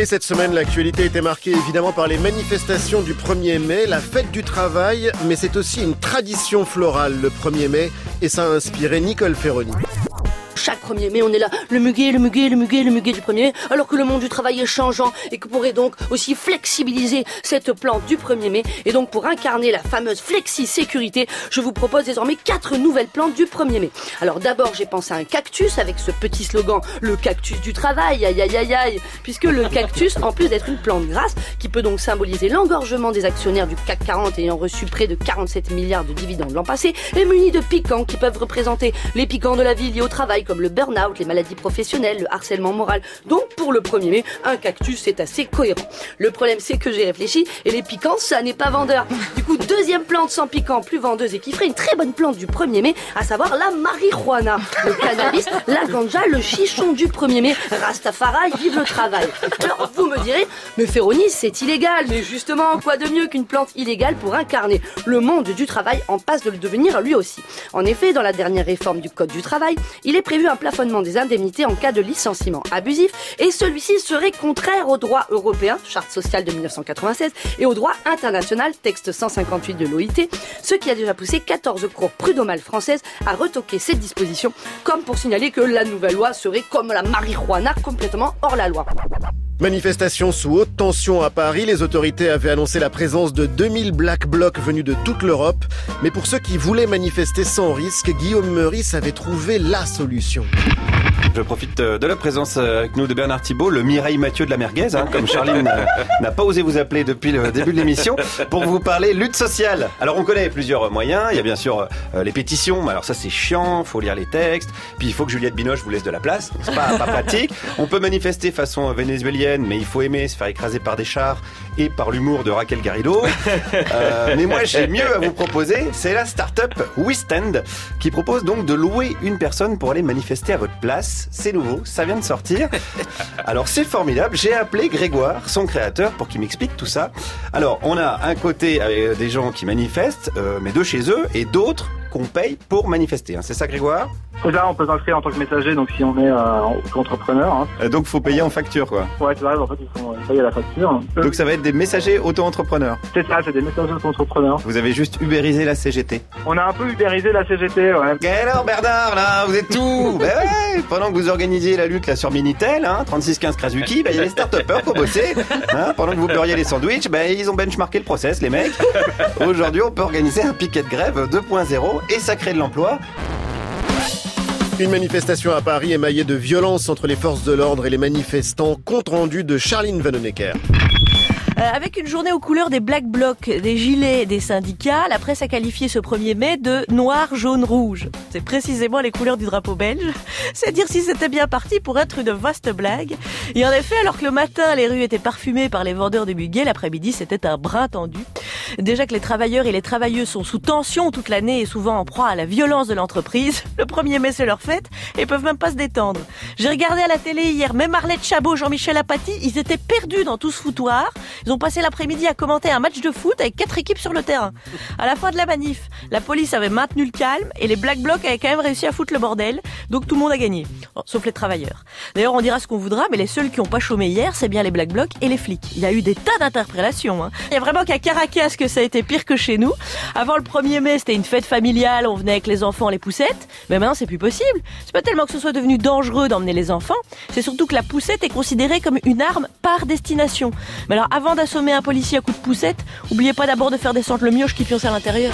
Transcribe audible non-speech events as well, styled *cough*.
Et cette semaine, l'actualité était marquée évidemment par les manifestations du 1er mai, la fête du travail, mais c'est aussi une tradition florale le 1er mai, et ça a inspiré Nicole Ferroni chaque 1er mai, on est là, le muguet, le muguet, le muguet, le muguet du 1er mai, alors que le monde du travail est changeant et que pourrait donc aussi flexibiliser cette plante du 1er mai. Et donc pour incarner la fameuse flexi-sécurité, je vous propose désormais quatre nouvelles plantes du 1er mai. Alors d'abord, j'ai pensé à un cactus avec ce petit slogan, le cactus du travail, aïe aïe aïe aïe, puisque le cactus, en plus d'être une plante grasse, qui peut donc symboliser l'engorgement des actionnaires du CAC 40 ayant reçu près de 47 milliards de dividendes l'an passé, est muni de piquants qui peuvent représenter les piquants de la vie liés au travail, comme le burn-out, les maladies professionnelles, le harcèlement moral. Donc pour le 1er mai, un cactus c'est assez cohérent. Le problème c'est que j'ai réfléchi et les piquants ça n'est pas vendeur. Du coup, deuxième plante sans piquant, plus vendeuse et qui ferait une très bonne plante du 1er mai, à savoir la marijuana. Le cannabis, *laughs* la ganja, le chichon du 1er mai, Rastafari, vive le travail. Alors vous me direz, mais Féronis c'est illégal. Mais justement, quoi de mieux qu'une plante illégale pour incarner le monde du travail en passe de le devenir lui aussi? En effet, dans la dernière réforme du Code du travail, il est prévu un plafonnement des indemnités en cas de licenciement abusif et celui-ci serait contraire au droit européen, charte sociale de 1996, et au droit international, texte 158 de l'OIT, ce qui a déjà poussé 14 cours prud'homales françaises à retoquer cette disposition, comme pour signaler que la nouvelle loi serait comme la marijuana complètement hors la loi. Manifestation sous haute tension à Paris, les autorités avaient annoncé la présence de 2000 Black Blocs venus de toute l'Europe. Mais pour ceux qui voulaient manifester sans risque, Guillaume Meurice avait trouvé la solution. Je profite euh, de la présence euh, avec nous de Bernard Thibault, le Mireille Mathieu de la merguez, hein, comme Charline euh, *laughs* n'a pas osé vous appeler depuis le début de l'émission, pour vous parler lutte sociale. Alors on connaît plusieurs moyens, il y a bien sûr les pétitions, alors ça c'est chiant, faut lire les textes, puis il faut que Juliette Binoche vous laisse de la place, c'est pas, pas pratique. On peut manifester façon vénézuélienne, mais il faut aimer se faire écraser par des chars et par l'humour de Raquel Garrido. *laughs* mais moi j'ai mieux à vous proposer, c'est la start-up WeStand, qui propose donc de louer une personne pour aller manifester à votre place c'est nouveau, ça vient de sortir. Alors c'est formidable, j'ai appelé Grégoire, son créateur, pour qu'il m'explique tout ça. Alors on a un côté avec des gens qui manifestent, euh, mais de chez eux, et d'autres qu'on paye pour manifester. Hein. C'est ça Grégoire? Là, on peut s'inscrire en tant que messager, donc si on est euh, entrepreneur. Hein. Euh, donc faut payer en facture, quoi. Ouais, c'est vrai, en fait, il faut payer la facture. Donc ça va être des messagers auto-entrepreneurs. C'est ça, c'est des messagers auto-entrepreneurs. Vous avez juste ubérisé la CGT. On a un peu ubérisé la CGT, ouais. Et alors Bernard, là, vous êtes tout *laughs* Ben ouais, pendant que vous organisiez la lutte là sur Minitel, hein, 3615 Krasuki, ben il y a les start-upers pour bosser. Hein, pendant que vous beurriez les sandwichs, ben ils ont benchmarké le process, les mecs. *laughs* Aujourd'hui, on peut organiser un piquet de grève 2.0 et ça crée de l'emploi. Une manifestation à Paris émaillée de violence entre les forces de l'ordre et les manifestants, compte rendu de Charline Vanhoenacker. Euh, avec une journée aux couleurs des Black Blocs, des gilets des syndicats, la presse a qualifié ce 1er mai de noir, jaune, rouge. C'est précisément les couleurs du drapeau belge. *laughs* C'est dire si c'était bien parti pour être une vaste blague. Et en effet, alors que le matin, les rues étaient parfumées par les vendeurs de muguets, l'après-midi, c'était un brin tendu. Déjà que les travailleurs et les travailleuses sont sous tension toute l'année et souvent en proie à la violence de l'entreprise, *laughs* le 1er mai c'est leur fête et peuvent même pas se détendre. J'ai regardé à la télé hier, même Arlette Chabot, Jean-Michel Apathy, ils étaient perdus dans tout ce foutoir. Ils ont passé l'après-midi à commenter un match de foot avec quatre équipes sur le terrain. À la fin de la manif, la police avait maintenu le calme et les Black Blocs avaient quand même réussi à foutre le bordel. Donc tout le monde a gagné. sauf les travailleurs. D'ailleurs, on dira ce qu'on voudra, mais les seuls qui ont pas chômé hier, c'est bien les Black Blocs et les flics. Il y a eu des tas d'interprétations. Hein. Il y a vraiment qu'à Caracas que ça a été pire que chez nous. Avant le 1er mai, c'était une fête familiale, on venait avec les enfants, les poussettes. Mais maintenant, c'est plus possible. C'est pas tellement que ce soit devenu dangereux d'emmener les enfants, c'est surtout que la poussette est considérée comme une arme par destination. Mais alors, avant d'assommer un policier à coup de poussette, oubliez pas d'abord de faire descendre le mioche qui pionce à l'intérieur.